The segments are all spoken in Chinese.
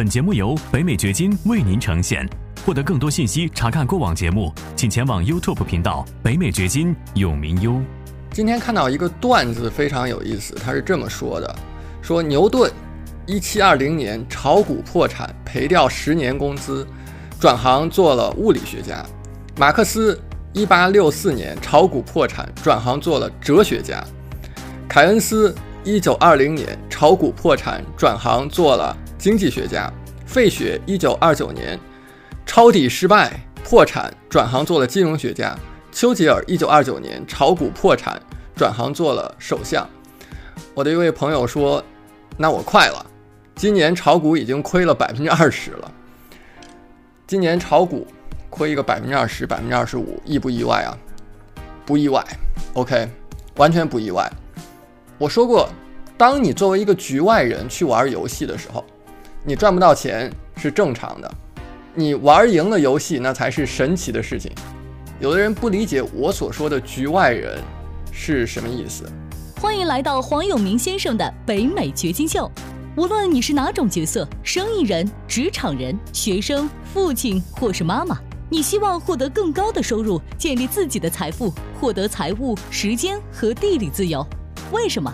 本节目由北美掘金为您呈现。获得更多信息，查看过往节目，请前往 YouTube 频道“北美掘金”永明优。今天看到一个段子非常有意思，他是这么说的：说牛顿一七二零年炒股破产，赔掉十年工资，转行做了物理学家；马克思一八六四年炒股破产，转行做了哲学家；凯恩斯一九二零年炒股破产，转行做了经济学家；费雪一九二九年。抄底失败破产，转行做了金融学家。丘吉尔一九二九年炒股破产，转行做了首相。我的一位朋友说：“那我快了，今年炒股已经亏了百分之二十了。今年炒股亏一个百分之二十、百分之二十五，意不意外啊？不意外。OK，完全不意外。我说过，当你作为一个局外人去玩游戏的时候，你赚不到钱是正常的。”你玩赢了游戏，那才是神奇的事情。有的人不理解我所说的“局外人”是什么意思。欢迎来到黄永明先生的北美掘金秀。无论你是哪种角色，生意人、职场人、学生、父亲或是妈妈，你希望获得更高的收入，建立自己的财富，获得财务、时间和地理自由。为什么？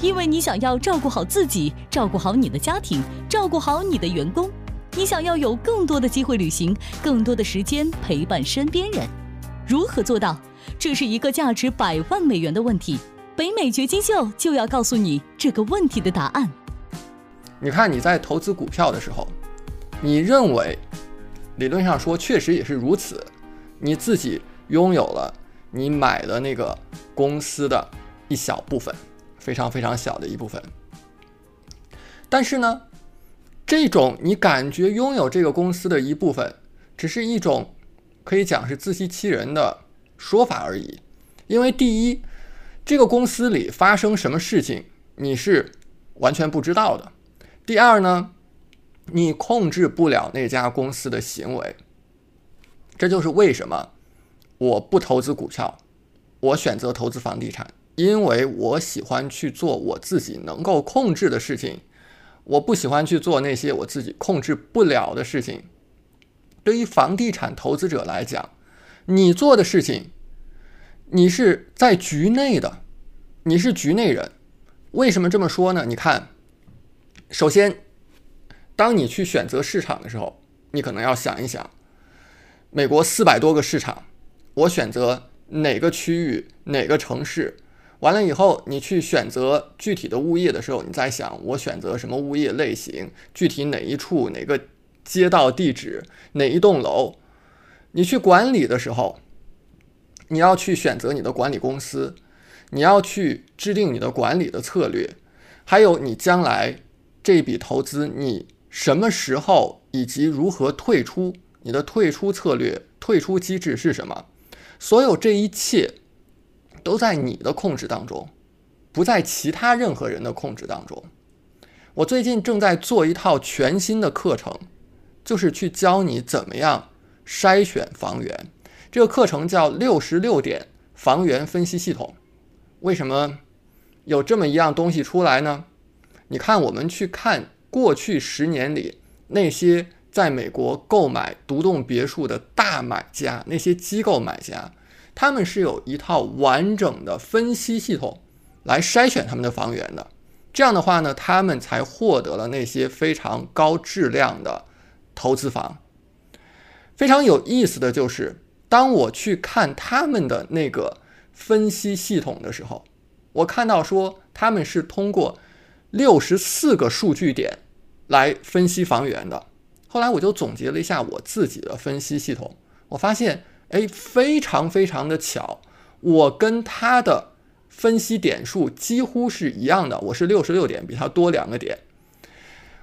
因为你想要照顾好自己，照顾好你的家庭，照顾好你的员工。你想要有更多的机会旅行，更多的时间陪伴身边人，如何做到？这是一个价值百万美元的问题。北美掘金秀就要告诉你这个问题的答案。你看你在投资股票的时候，你认为理论上说确实也是如此，你自己拥有了你买的那个公司的一小部分，非常非常小的一部分。但是呢？这种你感觉拥有这个公司的一部分，只是一种可以讲是自欺欺人的说法而已。因为第一，这个公司里发生什么事情你是完全不知道的；第二呢，你控制不了那家公司的行为。这就是为什么我不投资股票，我选择投资房地产，因为我喜欢去做我自己能够控制的事情。我不喜欢去做那些我自己控制不了的事情。对于房地产投资者来讲，你做的事情，你是在局内的，你是局内人。为什么这么说呢？你看，首先，当你去选择市场的时候，你可能要想一想，美国四百多个市场，我选择哪个区域、哪个城市。完了以后，你去选择具体的物业的时候，你在想我选择什么物业类型，具体哪一处、哪个街道地址、哪一栋楼。你去管理的时候，你要去选择你的管理公司，你要去制定你的管理的策略，还有你将来这笔投资你什么时候以及如何退出，你的退出策略、退出机制是什么？所有这一切。都在你的控制当中，不在其他任何人的控制当中。我最近正在做一套全新的课程，就是去教你怎么样筛选房源。这个课程叫六十六点房源分析系统。为什么有这么一样东西出来呢？你看，我们去看过去十年里那些在美国购买独栋别墅的大买家，那些机构买家。他们是有一套完整的分析系统来筛选他们的房源的，这样的话呢，他们才获得了那些非常高质量的投资房。非常有意思的就是，当我去看他们的那个分析系统的时候，我看到说他们是通过六十四个数据点来分析房源的。后来我就总结了一下我自己的分析系统，我发现。哎，非常非常的巧，我跟他的分析点数几乎是一样的，我是六十六点，比他多两个点。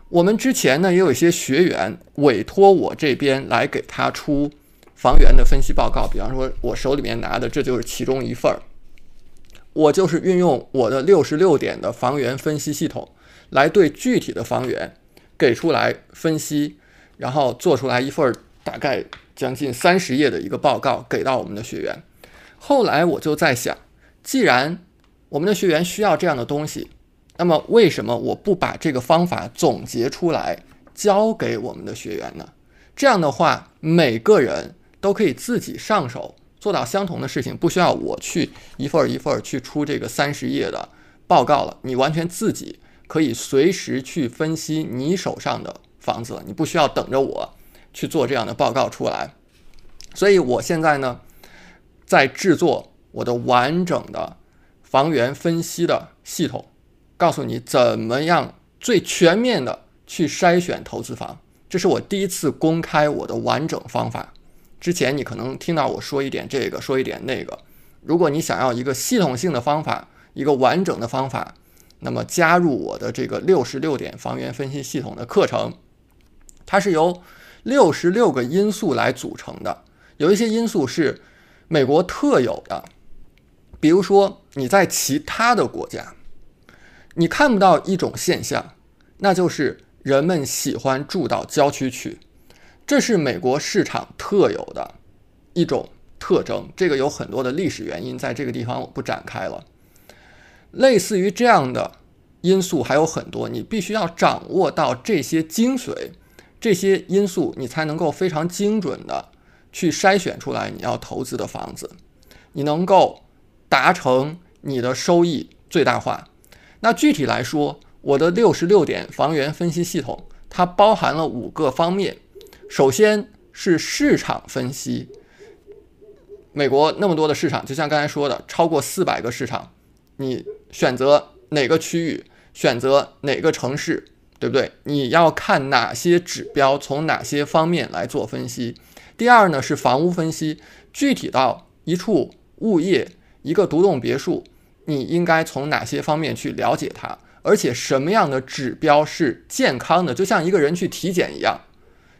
我们之前呢也有一些学员委托我这边来给他出房源的分析报告，比方说我手里面拿的这就是其中一份儿，我就是运用我的六十六点的房源分析系统来对具体的房源给出来分析，然后做出来一份儿大概。将近三十页的一个报告给到我们的学员。后来我就在想，既然我们的学员需要这样的东西，那么为什么我不把这个方法总结出来，教给我们的学员呢？这样的话，每个人都可以自己上手做到相同的事情，不需要我去一份一份去出这个三十页的报告了。你完全自己可以随时去分析你手上的房子了，你不需要等着我去做这样的报告出来。所以我现在呢，在制作我的完整的房源分析的系统，告诉你怎么样最全面的去筛选投资房。这是我第一次公开我的完整方法。之前你可能听到我说一点这个，说一点那个。如果你想要一个系统性的方法，一个完整的方法，那么加入我的这个六十六点房源分析系统的课程，它是由六十六个因素来组成的。有一些因素是美国特有的，比如说你在其他的国家，你看不到一种现象，那就是。人们喜欢住到郊区去，这是美国市场特有的一种特征。这个有很多的历史原因，在这个地方我不展开了。类似于这样的因素还有很多，你必须要掌握到这些精髓，这些因素你才能够非常精准的去筛选出来你要投资的房子，你能够达成你的收益最大化。那具体来说，我的六十六点房源分析系统，它包含了五个方面。首先是市场分析，美国那么多的市场，就像刚才说的，超过四百个市场，你选择哪个区域，选择哪个城市，对不对？你要看哪些指标，从哪些方面来做分析。第二呢是房屋分析，具体到一处物业，一个独栋别墅，你应该从哪些方面去了解它。而且什么样的指标是健康的，就像一个人去体检一样，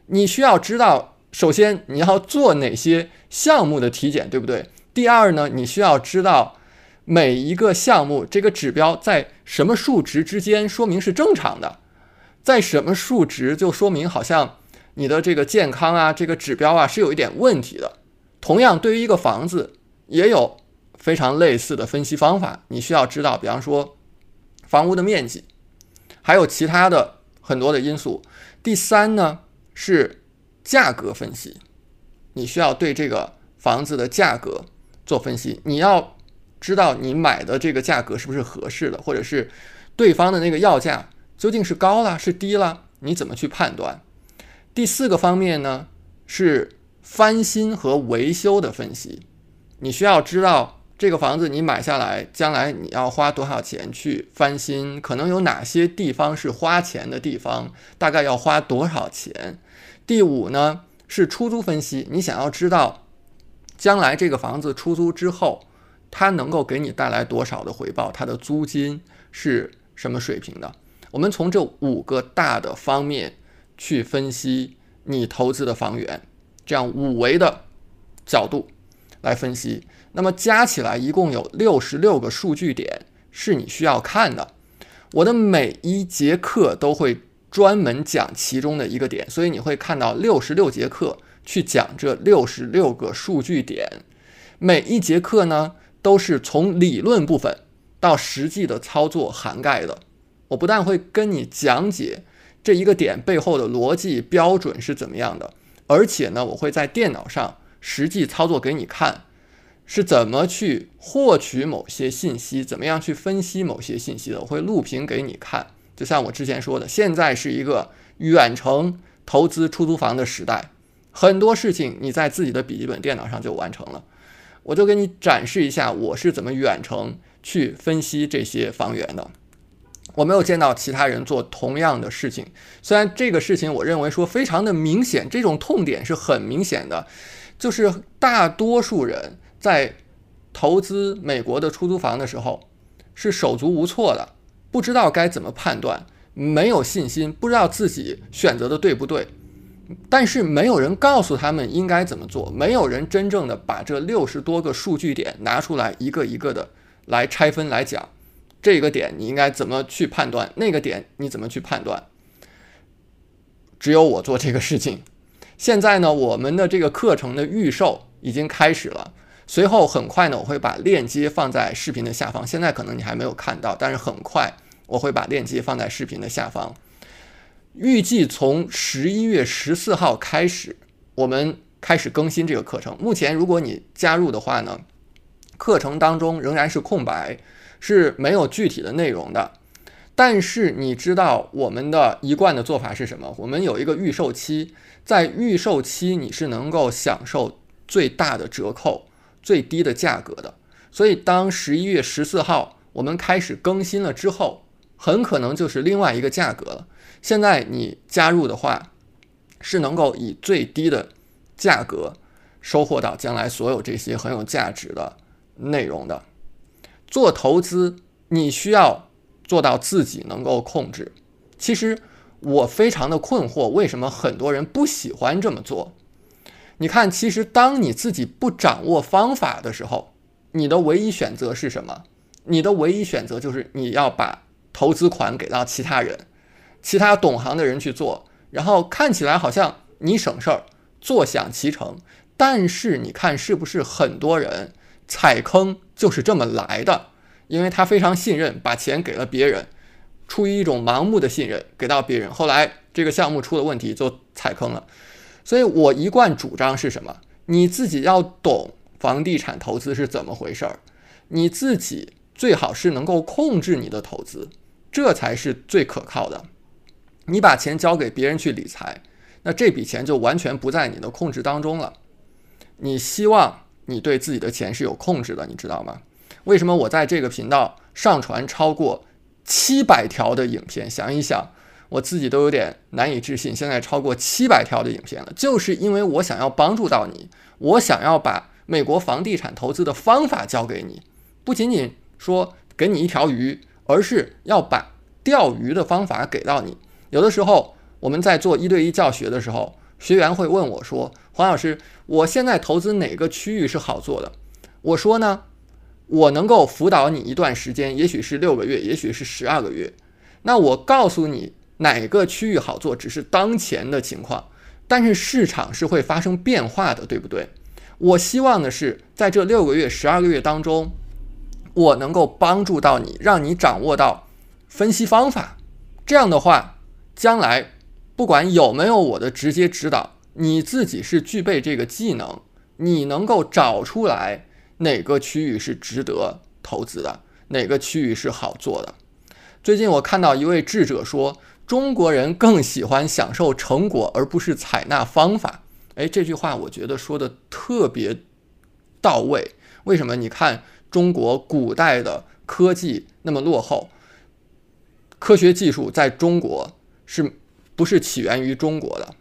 你需要知道，首先你要做哪些项目的体检，对不对？第二呢，你需要知道每一个项目这个指标在什么数值之间，说明是正常的，在什么数值就说明好像你的这个健康啊，这个指标啊是有一点问题的。同样，对于一个房子也有非常类似的分析方法，你需要知道，比方说。房屋的面积，还有其他的很多的因素。第三呢是价格分析，你需要对这个房子的价格做分析。你要知道你买的这个价格是不是合适的，或者是对方的那个要价究竟是高了是低了，你怎么去判断？第四个方面呢是翻新和维修的分析，你需要知道。这个房子你买下来，将来你要花多少钱去翻新？可能有哪些地方是花钱的地方？大概要花多少钱？第五呢是出租分析，你想要知道将来这个房子出租之后，它能够给你带来多少的回报？它的租金是什么水平的？我们从这五个大的方面去分析你投资的房源，这样五维的角度来分析。那么加起来一共有六十六个数据点是你需要看的。我的每一节课都会专门讲其中的一个点，所以你会看到六十六节课去讲这六十六个数据点。每一节课呢都是从理论部分到实际的操作涵盖的。我不但会跟你讲解这一个点背后的逻辑标准是怎么样的，而且呢我会在电脑上实际操作给你看。是怎么去获取某些信息，怎么样去分析某些信息的？我会录屏给你看。就像我之前说的，现在是一个远程投资出租房的时代，很多事情你在自己的笔记本电脑上就完成了。我就给你展示一下我是怎么远程去分析这些房源的。我没有见到其他人做同样的事情，虽然这个事情我认为说非常的明显，这种痛点是很明显的，就是大多数人。在投资美国的出租房的时候，是手足无措的，不知道该怎么判断，没有信心，不知道自己选择的对不对。但是没有人告诉他们应该怎么做，没有人真正的把这六十多个数据点拿出来，一个一个的来拆分来讲，这个点你应该怎么去判断，那个点你怎么去判断。只有我做这个事情。现在呢，我们的这个课程的预售已经开始了。随后很快呢，我会把链接放在视频的下方。现在可能你还没有看到，但是很快我会把链接放在视频的下方。预计从十一月十四号开始，我们开始更新这个课程。目前，如果你加入的话呢，课程当中仍然是空白，是没有具体的内容的。但是你知道我们的一贯的做法是什么？我们有一个预售期，在预售期你是能够享受最大的折扣、最低的价格的。所以，当十一月十四号我们开始更新了之后，很可能就是另外一个价格了。现在你加入的话，是能够以最低的价格收获到将来所有这些很有价值的内容的。做投资，你需要。做到自己能够控制。其实我非常的困惑，为什么很多人不喜欢这么做？你看，其实当你自己不掌握方法的时候，你的唯一选择是什么？你的唯一选择就是你要把投资款给到其他人，其他懂行的人去做，然后看起来好像你省事儿，坐享其成。但是你看，是不是很多人踩坑就是这么来的？因为他非常信任，把钱给了别人，出于一种盲目的信任给到别人，后来这个项目出了问题就踩坑了。所以我一贯主张是什么？你自己要懂房地产投资是怎么回事儿，你自己最好是能够控制你的投资，这才是最可靠的。你把钱交给别人去理财，那这笔钱就完全不在你的控制当中了。你希望你对自己的钱是有控制的，你知道吗？为什么我在这个频道上传超过七百条的影片？想一想，我自己都有点难以置信。现在超过七百条的影片了，就是因为我想要帮助到你，我想要把美国房地产投资的方法教给你，不仅仅说给你一条鱼，而是要把钓鱼的方法给到你。有的时候我们在做一对一教学的时候，学员会问我说：“黄老师，我现在投资哪个区域是好做的？”我说呢。我能够辅导你一段时间，也许是六个月，也许是十二个月。那我告诉你哪个区域好做，只是当前的情况，但是市场是会发生变化的，对不对？我希望的是在这六个月、十二个月当中，我能够帮助到你，让你掌握到分析方法。这样的话，将来不管有没有我的直接指导，你自己是具备这个技能，你能够找出来。哪个区域是值得投资的？哪个区域是好做的？最近我看到一位智者说，中国人更喜欢享受成果，而不是采纳方法。哎，这句话我觉得说的特别到位。为什么？你看中国古代的科技那么落后，科学技术在中国是不是起源于中国的？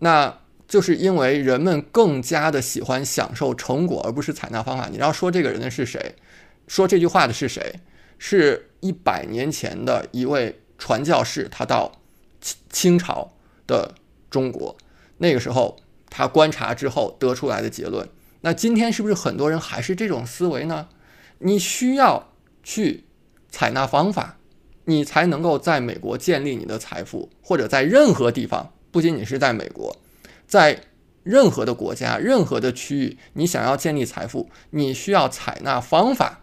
那？就是因为人们更加的喜欢享受成果，而不是采纳方法。你要说这个人的是谁？说这句话的是谁？是一百年前的一位传教士，他到清清朝的中国，那个时候他观察之后得出来的结论。那今天是不是很多人还是这种思维呢？你需要去采纳方法，你才能够在美国建立你的财富，或者在任何地方，不仅仅是在美国。在任何的国家、任何的区域，你想要建立财富，你需要采纳方法。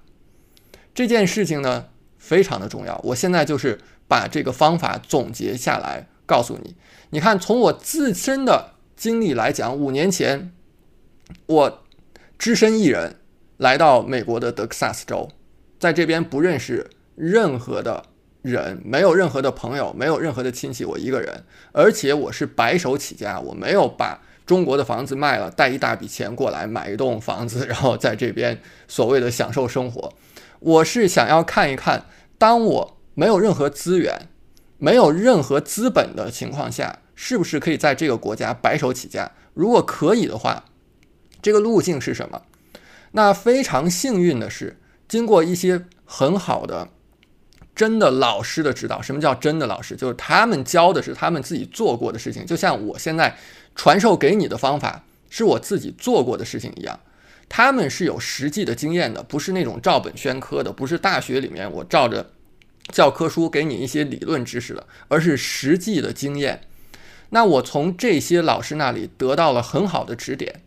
这件事情呢，非常的重要。我现在就是把这个方法总结下来，告诉你。你看，从我自身的经历来讲，五年前我只身一人来到美国的德克萨斯州，在这边不认识任何的。人没有任何的朋友，没有任何的亲戚，我一个人，而且我是白手起家，我没有把中国的房子卖了，带一大笔钱过来买一栋房子，然后在这边所谓的享受生活。我是想要看一看，当我没有任何资源、没有任何资本的情况下，是不是可以在这个国家白手起家？如果可以的话，这个路径是什么？那非常幸运的是，经过一些很好的。真的老师的指导，什么叫真的老师？就是他们教的是他们自己做过的事情，就像我现在传授给你的方法是我自己做过的事情一样。他们是有实际的经验的，不是那种照本宣科的，不是大学里面我照着教科书给你一些理论知识的，而是实际的经验。那我从这些老师那里得到了很好的指点，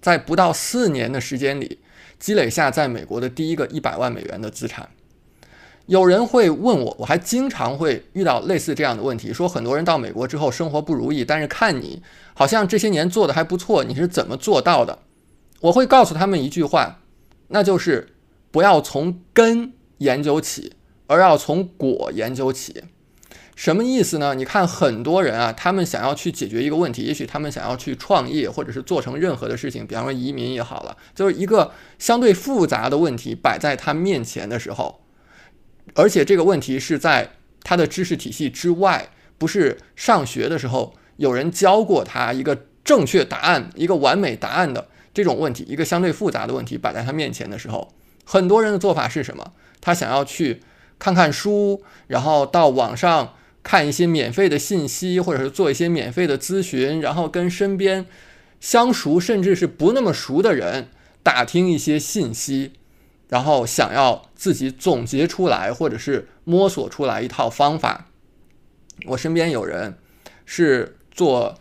在不到四年的时间里，积累下在美国的第一个一百万美元的资产。有人会问我，我还经常会遇到类似这样的问题，说很多人到美国之后生活不如意，但是看你好像这些年做的还不错，你是怎么做到的？我会告诉他们一句话，那就是不要从根研究起，而要从果研究起。什么意思呢？你看很多人啊，他们想要去解决一个问题，也许他们想要去创业，或者是做成任何的事情，比方说移民也好了，就是一个相对复杂的问题摆在他面前的时候。而且这个问题是在他的知识体系之外，不是上学的时候有人教过他一个正确答案、一个完美答案的这种问题，一个相对复杂的问题摆在他面前的时候，很多人的做法是什么？他想要去看看书，然后到网上看一些免费的信息，或者是做一些免费的咨询，然后跟身边相熟甚至是不那么熟的人打听一些信息。然后想要自己总结出来，或者是摸索出来一套方法。我身边有人是做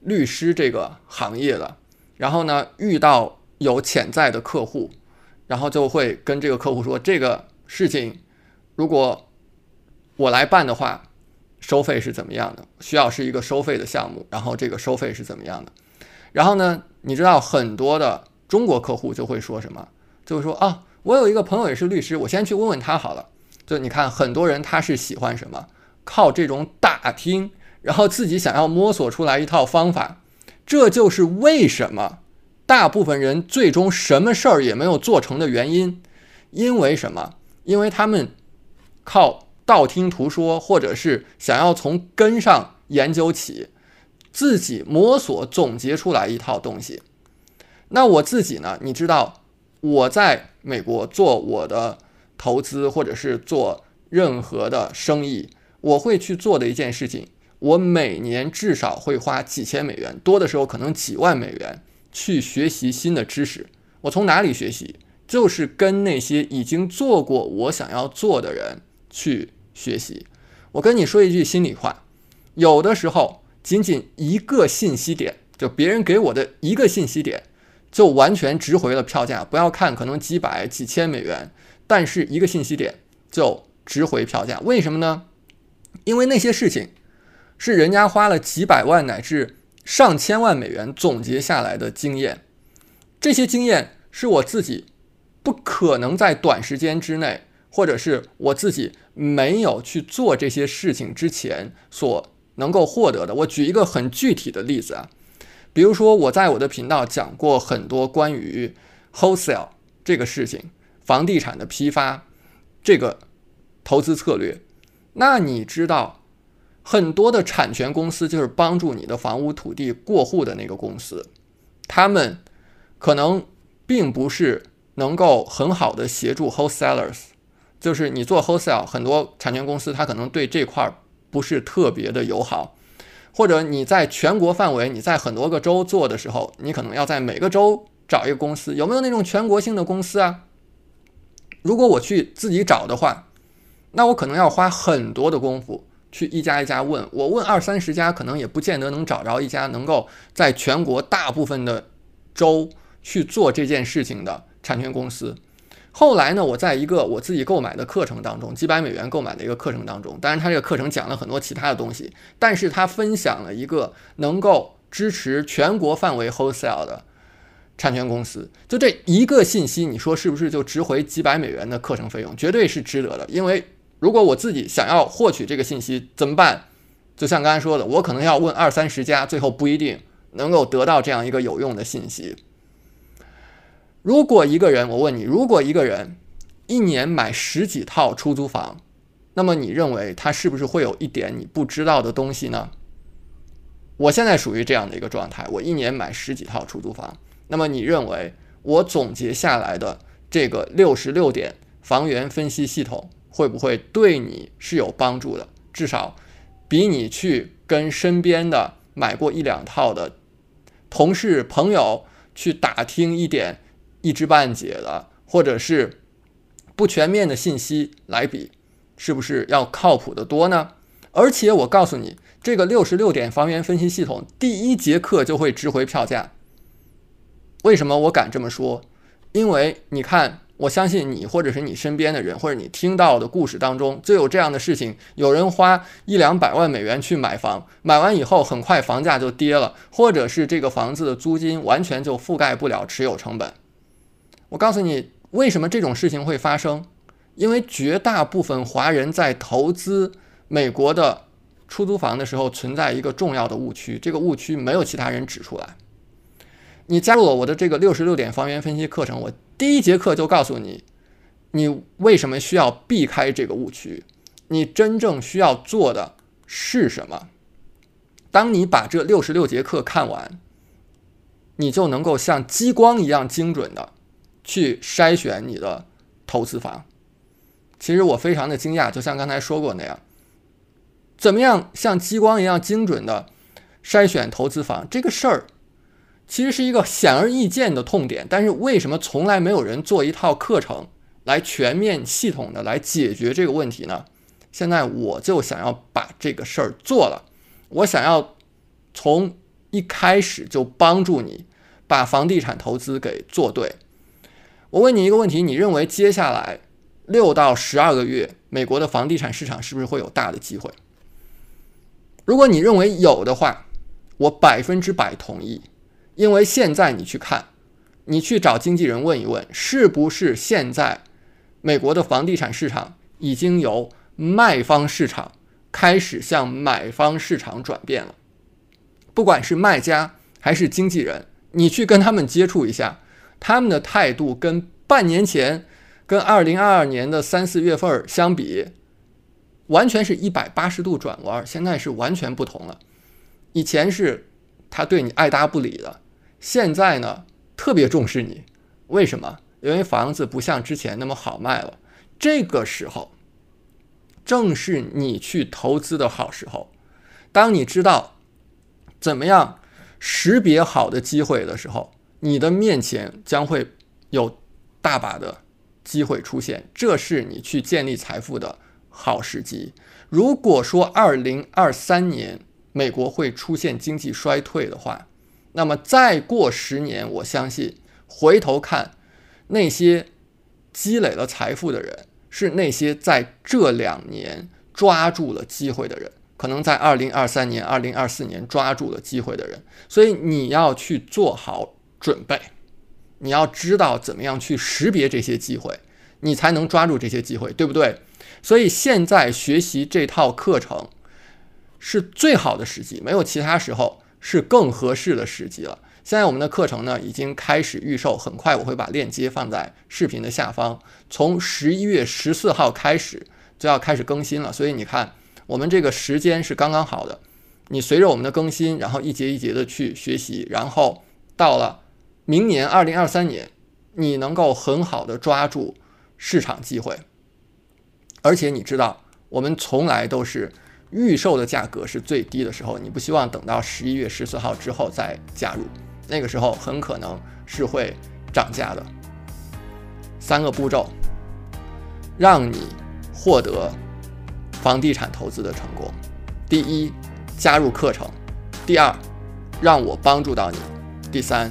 律师这个行业的，然后呢遇到有潜在的客户，然后就会跟这个客户说：“这个事情如果我来办的话，收费是怎么样的？需要是一个收费的项目，然后这个收费是怎么样的？”然后呢，你知道很多的中国客户就会说什么？就会说啊。我有一个朋友也是律师，我先去问问他好了。就你看，很多人他是喜欢什么？靠这种打听，然后自己想要摸索出来一套方法。这就是为什么大部分人最终什么事儿也没有做成的原因。因为什么？因为他们靠道听途说，或者是想要从根上研究起，自己摸索总结出来一套东西。那我自己呢？你知道？我在美国做我的投资，或者是做任何的生意，我会去做的一件事情，我每年至少会花几千美元，多的时候可能几万美元去学习新的知识。我从哪里学习？就是跟那些已经做过我想要做的人去学习。我跟你说一句心里话，有的时候仅仅一个信息点，就别人给我的一个信息点。就完全值回了票价。不要看可能几百几千美元，但是一个信息点就值回票价。为什么呢？因为那些事情是人家花了几百万乃至上千万美元总结下来的经验。这些经验是我自己不可能在短时间之内，或者是我自己没有去做这些事情之前所能够获得的。我举一个很具体的例子啊。比如说，我在我的频道讲过很多关于 wholesale 这个事情，房地产的批发这个投资策略。那你知道，很多的产权公司就是帮助你的房屋土地过户的那个公司，他们可能并不是能够很好的协助 wholesalers，就是你做 wholesale，很多产权公司它可能对这块不是特别的友好。或者你在全国范围，你在很多个州做的时候，你可能要在每个州找一个公司，有没有那种全国性的公司啊？如果我去自己找的话，那我可能要花很多的功夫去一家一家问，我问二三十家，可能也不见得能找着一家能够在全国大部分的州去做这件事情的产权公司。后来呢，我在一个我自己购买的课程当中，几百美元购买的一个课程当中，当然他这个课程讲了很多其他的东西，但是他分享了一个能够支持全国范围 wholesale 的产权公司，就这一个信息，你说是不是就值回几百美元的课程费用？绝对是值得的，因为如果我自己想要获取这个信息怎么办？就像刚才说的，我可能要问二三十家，最后不一定能够得到这样一个有用的信息。如果一个人，我问你，如果一个人一年买十几套出租房，那么你认为他是不是会有一点你不知道的东西呢？我现在属于这样的一个状态，我一年买十几套出租房，那么你认为我总结下来的这个六十六点房源分析系统会不会对你是有帮助的？至少比你去跟身边的买过一两套的同事朋友去打听一点。一知半解的，或者是不全面的信息来比，是不是要靠谱的多呢？而且我告诉你，这个六十六点房源分析系统第一节课就会值回票价。为什么我敢这么说？因为你看，我相信你或者是你身边的人，或者你听到的故事当中，就有这样的事情：有人花一两百万美元去买房，买完以后很快房价就跌了，或者是这个房子的租金完全就覆盖不了持有成本。我告诉你，为什么这种事情会发生？因为绝大部分华人在投资美国的出租房的时候，存在一个重要的误区，这个误区没有其他人指出来。你加入了我的这个六十六点房源分析课程，我第一节课就告诉你，你为什么需要避开这个误区，你真正需要做的是什么。当你把这六十六节课看完，你就能够像激光一样精准的去筛选你的投资房。其实我非常的惊讶，就像刚才说过那样，怎么样像激光一样精准的筛选投资房这个事儿。其实是一个显而易见的痛点，但是为什么从来没有人做一套课程来全面系统的来解决这个问题呢？现在我就想要把这个事儿做了，我想要从一开始就帮助你把房地产投资给做对。我问你一个问题：你认为接下来六到十二个月美国的房地产市场是不是会有大的机会？如果你认为有的话，我百分之百同意。因为现在你去看，你去找经纪人问一问，是不是现在美国的房地产市场已经由卖方市场开始向买方市场转变了？不管是卖家还是经纪人，你去跟他们接触一下，他们的态度跟半年前、跟二零二二年的三四月份相比，完全是一百八十度转弯。现在是完全不同了。以前是他对你爱答不理的。现在呢，特别重视你，为什么？因为房子不像之前那么好卖了。这个时候，正是你去投资的好时候。当你知道怎么样识别好的机会的时候，你的面前将会有大把的机会出现。这是你去建立财富的好时机。如果说二零二三年美国会出现经济衰退的话，那么再过十年，我相信回头看那些积累了财富的人，是那些在这两年抓住了机会的人，可能在二零二三年、二零二四年抓住了机会的人。所以你要去做好准备，你要知道怎么样去识别这些机会，你才能抓住这些机会，对不对？所以现在学习这套课程是最好的时机，没有其他时候。是更合适的时机了。现在我们的课程呢已经开始预售，很快我会把链接放在视频的下方。从十一月十四号开始就要开始更新了，所以你看我们这个时间是刚刚好的。你随着我们的更新，然后一节一节的去学习，然后到了明年二零二三年，你能够很好的抓住市场机会。而且你知道，我们从来都是。预售的价格是最低的时候，你不希望等到十一月十四号之后再加入，那个时候很可能是会涨价的。三个步骤，让你获得房地产投资的成功：第一，加入课程；第二，让我帮助到你；第三，